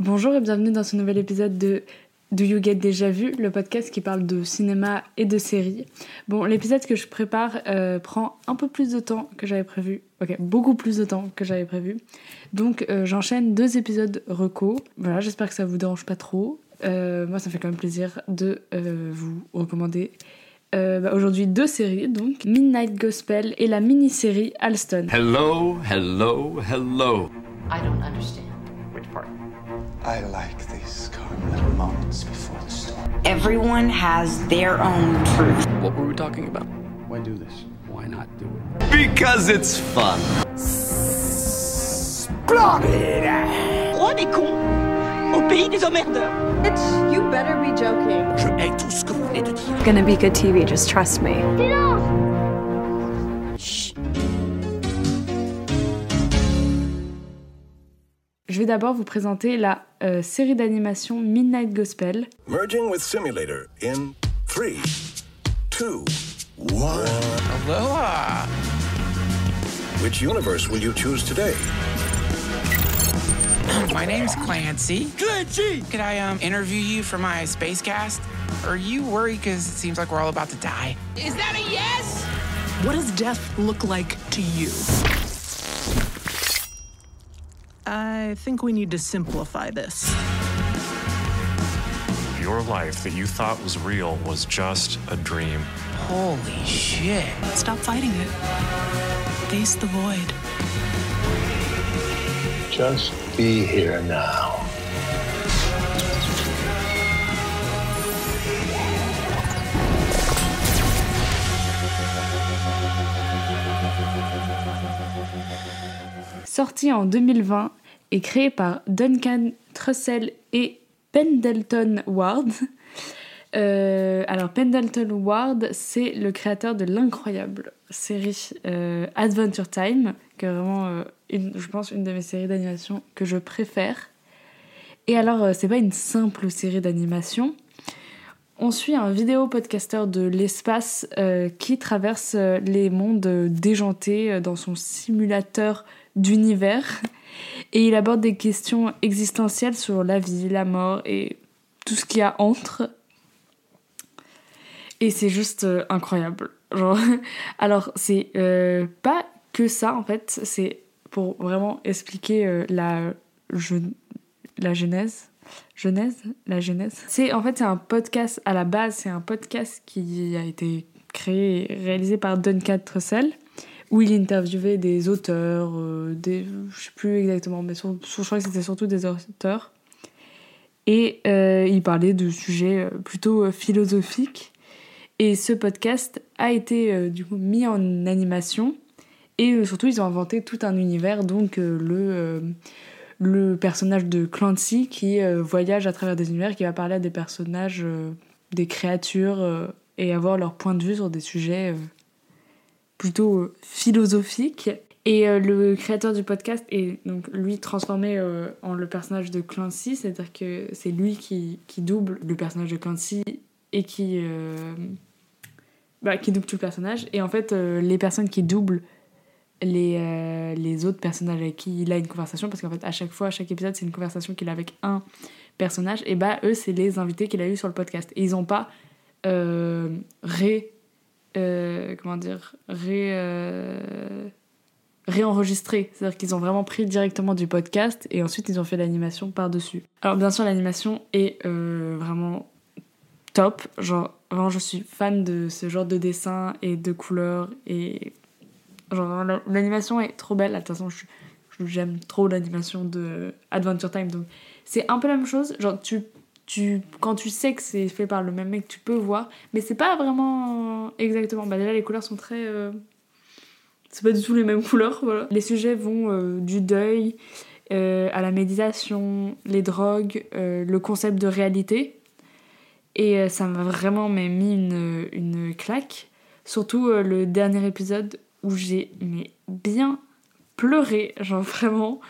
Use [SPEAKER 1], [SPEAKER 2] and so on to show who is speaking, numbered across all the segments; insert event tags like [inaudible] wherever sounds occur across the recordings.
[SPEAKER 1] Bonjour et bienvenue dans ce nouvel épisode de Do You Get Déjà Vu, le podcast qui parle de cinéma et de séries. Bon, l'épisode que je prépare euh, prend un peu plus de temps que j'avais prévu. Ok, beaucoup plus de temps que j'avais prévu. Donc euh, j'enchaîne deux épisodes reco. Voilà, j'espère que ça vous dérange pas trop. Euh, moi, ça fait quand même plaisir de vous recommander bah, aujourd'hui deux séries, donc Midnight Gospel et la mini-série Alston.
[SPEAKER 2] Hello, hello, hello.
[SPEAKER 3] I don't understand. Which part?
[SPEAKER 4] I like these calm little moments before the storm.
[SPEAKER 5] Everyone has their own truth.
[SPEAKER 2] What were we talking about?
[SPEAKER 4] Why do this?
[SPEAKER 2] Why not do it? Because it's fun.
[SPEAKER 6] Roi des cons au pays des emmerdeurs.
[SPEAKER 7] Bitch, you better be joking.
[SPEAKER 2] Je hais tout ce que vous venez de dire.
[SPEAKER 7] Gonna be good TV, just trust me.
[SPEAKER 1] Je vais d'abord vous présenter la euh, série d'animation Midnight Gospel.
[SPEAKER 8] Merging with simulator in three, two, one.
[SPEAKER 2] Aloha.
[SPEAKER 8] Which universe will you choose today? [clears throat]
[SPEAKER 9] My name's Clancy. Clancy! Could I um interview you for my space cast? Are you worried because it seems like we're all about to die?
[SPEAKER 6] Is that a yes?
[SPEAKER 10] What does death look like to you? I think we need to simplify this.
[SPEAKER 11] Your life that you thought was real was just a dream.
[SPEAKER 9] Holy shit.
[SPEAKER 10] Stop fighting it. Face the void.
[SPEAKER 4] Just be here now.
[SPEAKER 1] Sorti en 2020 et créé par Duncan Trussell et Pendleton Ward. Euh, alors Pendleton Ward, c'est le créateur de l'incroyable série euh, Adventure Time, qui est vraiment, euh, une, je pense, une de mes séries d'animation que je préfère. Et alors, c'est pas une simple série d'animation. On suit un vidéo podcasteur de l'espace qui traverse les mondes déjantés dans son simulateur d'univers. Et il aborde des questions existentielles sur la vie, la mort et tout ce qu'il y a entre. Et c'est juste euh, incroyable. Genre, [laughs] alors, c'est euh, pas que ça en fait, c'est pour vraiment expliquer euh, la, gen- la genèse. Genèse? La genèse? C'est en fait c'est un podcast à la base, c'est un podcast qui a été créé et réalisé par Duncan Trussell où il interviewait des auteurs, euh, des, je sais plus exactement, mais sur- je crois que c'était surtout des auteurs. Et euh, il parlait de sujets euh, plutôt euh, philosophiques. Et ce podcast a été du coup mis en animation. Et surtout, ils ont inventé tout un univers, donc le, le personnage de Clancy qui voyage à travers des univers, qui va parler à des personnages, des créatures, et avoir leur point de vue sur des sujets plutôt euh, philosophiques. Et euh, le créateur du podcast est donc lui transformé euh, en le personnage de Clancy, c'est-à-dire que c'est lui qui, qui double le personnage de Clancy et qui, bah, qui double tout le personnage. Et en fait, les personnes qui doublent les, les autres personnages avec qui il a une conversation, parce qu'en fait, à chaque fois, à chaque épisode, c'est une conversation qu'il a avec un personnage, et bah, eux, c'est les invités qu'il a eu sur le podcast. Et ils n'ont pas ré. Euh, comment dire Ré. euh. C'est-à-dire qu'ils ont vraiment pris directement du podcast et ensuite ils ont fait l'animation par-dessus. Alors bien sûr l'animation est euh, vraiment top. Genre vraiment je suis fan de ce genre de dessin et de couleurs et genre la- l'animation est trop belle. De toute façon je- j'aime trop l'animation de Adventure Time donc c'est un peu la même chose. Genre tu tu, quand tu sais que c'est fait par le même mec, tu peux voir, mais c'est pas vraiment exactement. Bah déjà les couleurs sont très euh, c'est pas du tout les mêmes [laughs] couleurs. Voilà. Les sujets vont euh, du deuil euh, à la méditation, les drogues, euh, le concept de réalité. Et ça m'a vraiment mais, mis une, une claque. Surtout le dernier épisode où j'ai bien pleuré, genre [laughs] vraiment.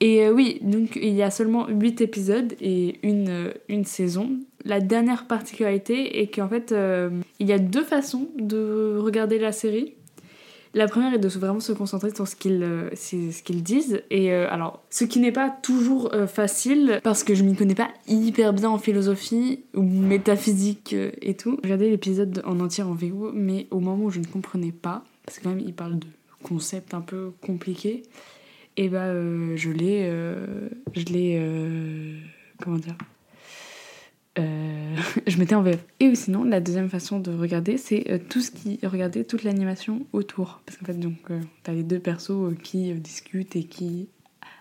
[SPEAKER 1] Et euh, oui, donc il y a seulement 8 épisodes et une, euh, une saison. La dernière particularité est qu'en fait, euh, il y a deux façons de regarder la série. La première est de vraiment se concentrer sur ce qu'ils ce qu'ils disent. Et alors, ce qui n'est pas toujours facile, parce que je m'y connais pas hyper bien en philosophie ou métaphysique et tout. J'ai regardé l'épisode en entier en VO, mais au moment où je ne comprenais pas, parce que quand même il parle de concepts un peu compliqués, et bah euh, je l'ai... euh, je l'ai... euh, comment dire [laughs] je mettais en VF. Et sinon, la deuxième façon de regarder, c'est tout ce qui regarder toute l'animation autour. Parce qu'en fait, donc, t'as les deux persos qui discutent et qui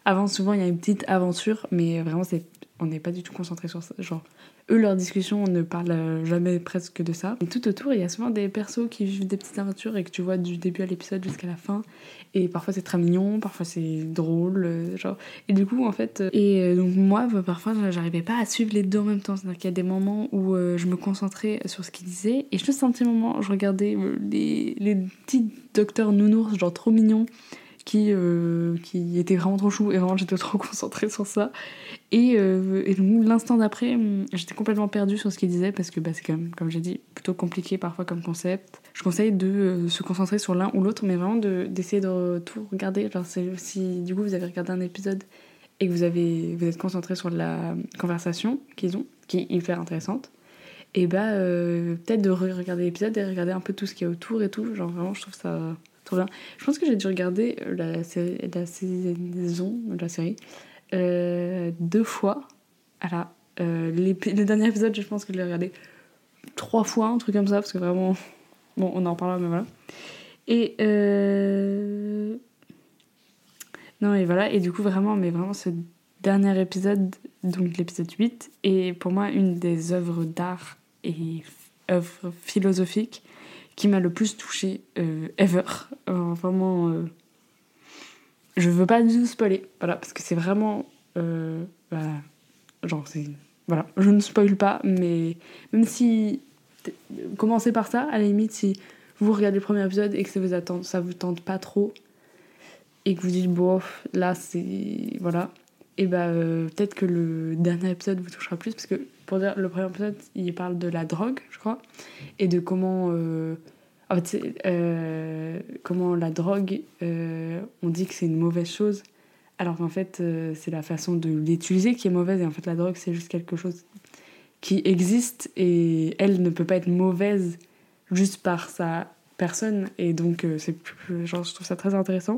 [SPEAKER 1] avancent. Souvent, il y a une petite aventure, mais vraiment, c'est on n'est pas du tout concentré sur ça. Genre, eux, leur discussion, on ne parle euh, jamais presque de ça. Et tout autour, il y a souvent des persos qui vivent des petites aventures et que tu vois du début à l'épisode jusqu'à la fin. Et parfois, c'est très mignon, parfois, c'est drôle. euh, genre. Et du coup, en fait, euh, et donc moi, bah, parfois, j'arrivais pas à suivre les deux en même temps. C'est-à-dire qu'il y a des moments où je me concentrais sur ce qu'ils disaient, et juste un petit moment, je regardais les, les petits docteurs nounours, genre trop mignons, qui, euh, qui étaient vraiment trop chou, et vraiment, j'étais trop concentrée sur ça. Et, euh, et l'instant d'après, hum, j'étais complètement perdue sur ce qu'ils disaient, parce que bah, c'est quand même, comme j'ai dit, plutôt compliqué parfois comme concept. Je conseille de euh, se concentrer sur l'un ou l'autre, mais vraiment de- d'essayer de, tout regarder. Genre, si du coup vous avez regardé un épisode et que vous, avez, vous êtes concentré sur la conversation qu'ils ont, qui est hyper intéressante, et bah euh, peut-être de re- regarder l'épisode et regarder un peu tout ce qu'il y a autour et tout. Genre vraiment, je trouve ça trop. Je pense que j'ai dû regarder euh, la, série, la saison la série euh, deux fois. Euh, le dernier épisode, je pense que je l'ai regardé trois fois, un truc comme ça, parce que vraiment. [laughs] Bon, on en parlera, mais voilà. Et. Euh... Non, et voilà. Et du coup, vraiment, mais vraiment, ce dernier épisode, donc l'épisode 8, est pour moi une des œuvres d'art et œuvres philosophiques qui m'a le plus touchée euh, ever. Vraiment. euh, Je veux pas du tout spoiler, voilà, parce que c'est vraiment. euh, bah, genre, c'est. Voilà, je ne spoil pas, mais même si. Commencez par ça, à la limite, si vous regardez le premier épisode et que ça vous, attend, ça vous tente pas trop, et que vous dites, bof, là, c'est. Voilà. Et bah, euh, peut-être que le dernier épisode vous touchera plus, parce que pour dire, le premier épisode, il parle de la drogue, je crois, et de comment. euh, en fait, euh, comment la drogue, euh, on dit que c'est une mauvaise chose, alors qu'en fait, c'est la façon de l'utiliser qui est mauvaise, et en fait, la drogue, c'est juste quelque chose qui existe, et elle ne peut pas être mauvaise juste par sa personne, et donc, c'est genre, je trouve ça très intéressant.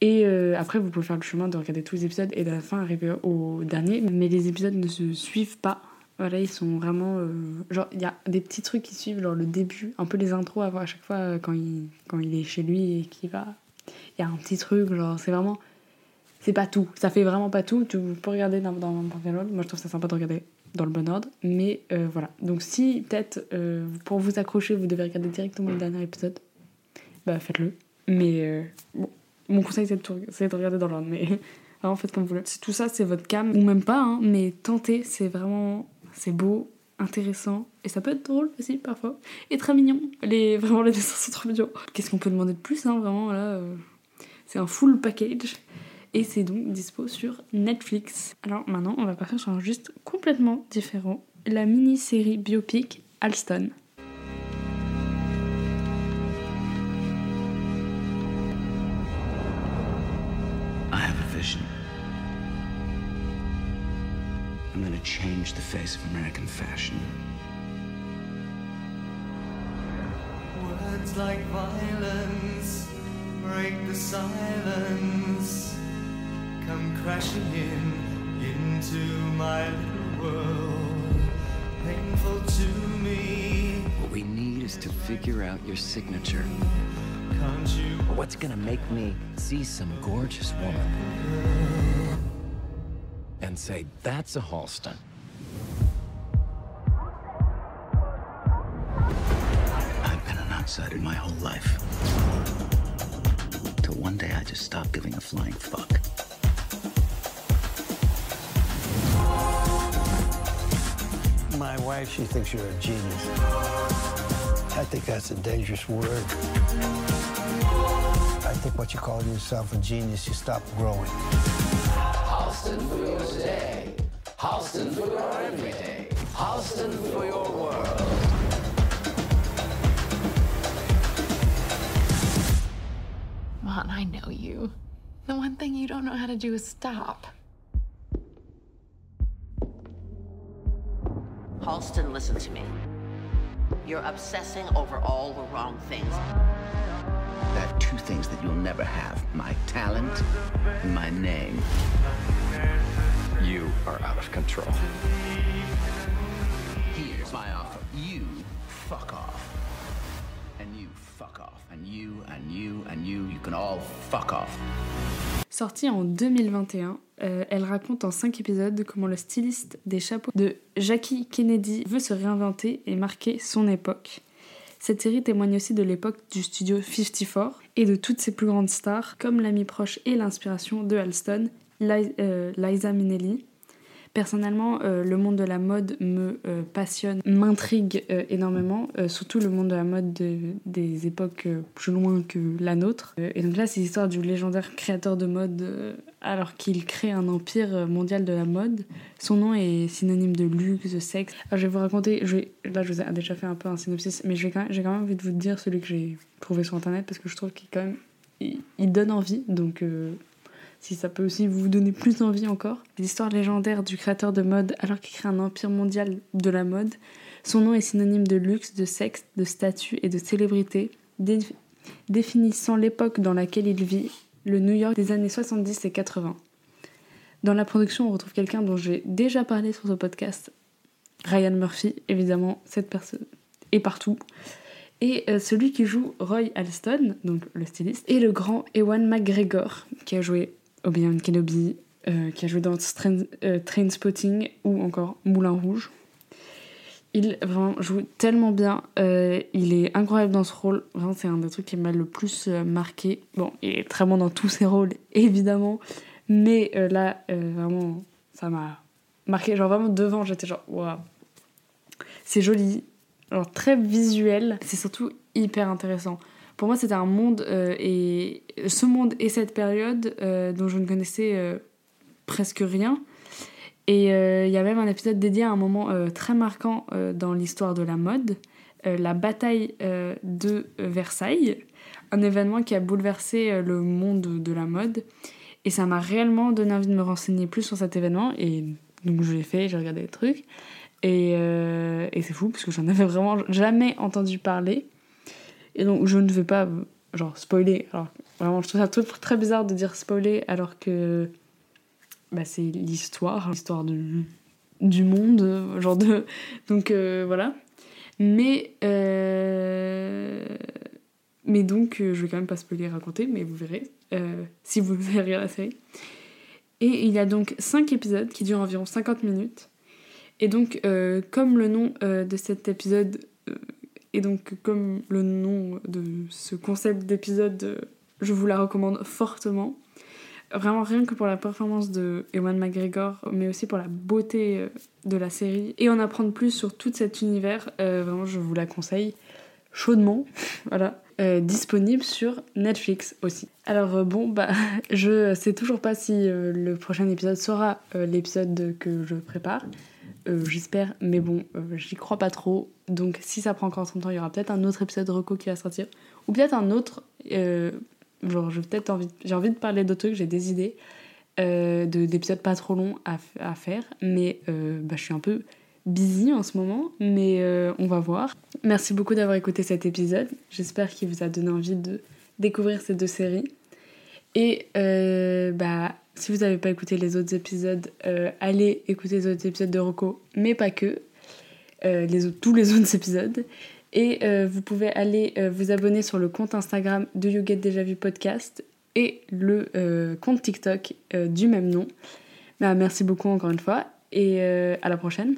[SPEAKER 1] Et euh, après, vous pouvez faire le chemin de regarder tous les épisodes et de la fin arriver au dernier, mais les épisodes ne se suivent pas. Voilà, ils sont vraiment. euh, genre, il y a des petits trucs qui suivent, genre le début, un peu les intros à voir à chaque fois euh, quand il, quand il est chez lui et qu'il va. Il y a un petit truc, genre, c'est vraiment. C'est pas tout, ça fait vraiment pas tout. Tu peux regarder dans dans n'importe quel. Moi, je trouve ça sympa de regarder dans le bon ordre, mais voilà. Donc, si peut-être pour vous accrocher, vous devez regarder directement le dernier épisode, bah faites-le. Mais bon, mon conseil, c'est de, regarder dans l'ordre, mais [laughs] vraiment faites comme vous voulez. Tout ça, c'est votre cam, ou même pas, hein, mais tentez, c'est vraiment, c'est beau, intéressant, et ça peut être drôle aussi parfois, et très mignon. Les, [laughs] vraiment, les dessins sont trop mignons. Qu'est-ce qu'on peut demander de plus, hein, vraiment, là euh, C'est un full package, et c'est donc dispo sur Netflix. Alors maintenant, on va partir sur un juste complètement différent, la mini-série biopic Alston.
[SPEAKER 12] I'm gonna change the face of American fashion.
[SPEAKER 13] Words like violence break the silence. Come crashing in into my little world. Painful to me.
[SPEAKER 12] What we need is to figure out your signature.
[SPEAKER 13] Can't you?
[SPEAKER 14] What's gonna make me see some gorgeous woman and say, that's a Halston?
[SPEAKER 12] I've been an outsider my whole life. Till one day I just stopped giving a flying fuck.
[SPEAKER 15] My wife, she thinks you're a genius. I think that's a dangerous word. I think what you call yourself a genius, you stop growing.
[SPEAKER 2] Halston for your today. Halston for your everyday. Halston for your world.
[SPEAKER 16] Mon, I know you. The one thing you don't know how to do is stop.
[SPEAKER 3] Halston, listen to me. You're obsessing over all the wrong things.
[SPEAKER 12] Things that you'll never have my talent and my name.
[SPEAKER 14] You are out of control.
[SPEAKER 12] Here's my offer. You fuck off. And you fuck off. And you, and you, and you, you can all fuck off.
[SPEAKER 1] Sortie en 2021, euh, elle raconte en 5 épisodes comment le styliste des chapeaux de Jackie Kennedy veut se réinventer et marquer son époque. Cette série témoigne aussi de l'époque du studio 54 et de toutes ses plus grandes stars, comme l'ami proche et l'inspiration de Alston, euh, Liza Minnelli. Personnellement, euh, le monde de la mode me euh, passionne, m'intrigue euh, énormément, surtout le monde de la mode de- des époques plus loin que la nôtre. Et donc là, c'est l'histoire du légendaire créateur de mode alors qu'il crée un empire mondial de la mode. Son nom est synonyme de luxe, de sexe. Alors, je vais vous raconter, je là je vous ai déjà fait un peu un synopsis, mais j'ai quand même envie de vous dire celui que j'ai trouvé sur internet parce que je trouve qu'il il, il donne envie. Donc si ça peut aussi vous donner plus envie encore. L'histoire légendaire du créateur de mode alors qu'il crée un empire mondial de la mode. Son nom est synonyme de luxe, de sexe, de statut et de célébrité, dé- définissant l'époque dans laquelle il vit, le New York des années 70 et 80. Dans la production, on retrouve quelqu'un dont j'ai déjà parlé sur ce podcast, Ryan Murphy, évidemment, cette personne est partout. Et euh, celui qui joue Roy Alston, donc le styliste, et le grand Ewan McGregor, qui a joué Obi-Wan Kenobi, euh, qui a joué dans Train, euh, Trainspotting ou encore Moulin Rouge. Il vraiment joue tellement bien, euh, il est incroyable dans ce rôle, vraiment c'est un des trucs qui m'a le plus marqué. Bon, il est très bon dans tous ses rôles, [laughs] évidemment, mais là, vraiment, ça m'a marqué. Genre vraiment devant, j'étais genre, waouh, c'est joli, très visuel, c'est surtout hyper intéressant. Pour moi, c'était un monde euh, et ce monde et cette période euh, dont je ne connaissais euh, presque rien. Et il y a même un épisode dédié à un moment très marquant dans l'histoire de la mode, la bataille de Versailles, un événement qui a bouleversé le monde de la mode. Et ça m'a réellement donné envie de me renseigner plus sur cet événement. Et donc je l'ai fait, j'ai regardé les trucs. Et, et c'est fou parce que j'en avais vraiment jamais entendu parler. Et donc je ne vais pas genre spoiler. Alors vraiment je trouve ça très bizarre de dire spoiler alors que bah, c'est l'histoire, l'histoire du, monde, genre de donc euh, voilà. Mais euh, mais donc euh, je vais quand même pas spoiler raconter, mais vous verrez [laughs] si vous verrez la série. Et il y a donc 5 épisodes qui durent environ 50 minutes. Et donc, comme le nom de cet épisode, et donc comme le nom de ce concept d'épisode, je vous la recommande fortement. Vraiment rien que pour la performance de Ewan McGregor, mais aussi pour la beauté euh, de la série. Et en apprendre plus sur tout cet univers, euh, vraiment je vous la conseille chaudement. [laughs] voilà. Euh, disponible sur Netflix aussi. Alors bon, bah [laughs] je sais toujours pas si le prochain épisode sera l'épisode que je prépare. Euh, J'espère, mais bon, euh, j'y crois pas trop. Donc si ça prend encore son temps, il y aura peut-être un autre épisode de Reco qui va sortir. Ou peut-être un autre. euh, genre, j'ai peut-être envie, envie de parler d'autres trucs, j'ai des idées de- d'épisodes pas trop longs à, faire. Mais bah, je suis un peu busy en ce moment, mais on va voir. Merci beaucoup d'avoir écouté cet épisode. J'espère qu'il vous a donné envie de découvrir ces deux séries. Et bah, si vous n'avez pas écouté les autres épisodes, euh, allez écouter les autres épisodes de Rocco, mais pas que. Euh, tous les [laughs] autres épisodes. Et euh, vous pouvez aller vous abonner sur le compte Instagram de You Get Déjà Vu Podcast et le compte TikTok du même nom. Bah, merci beaucoup encore une fois et à la prochaine.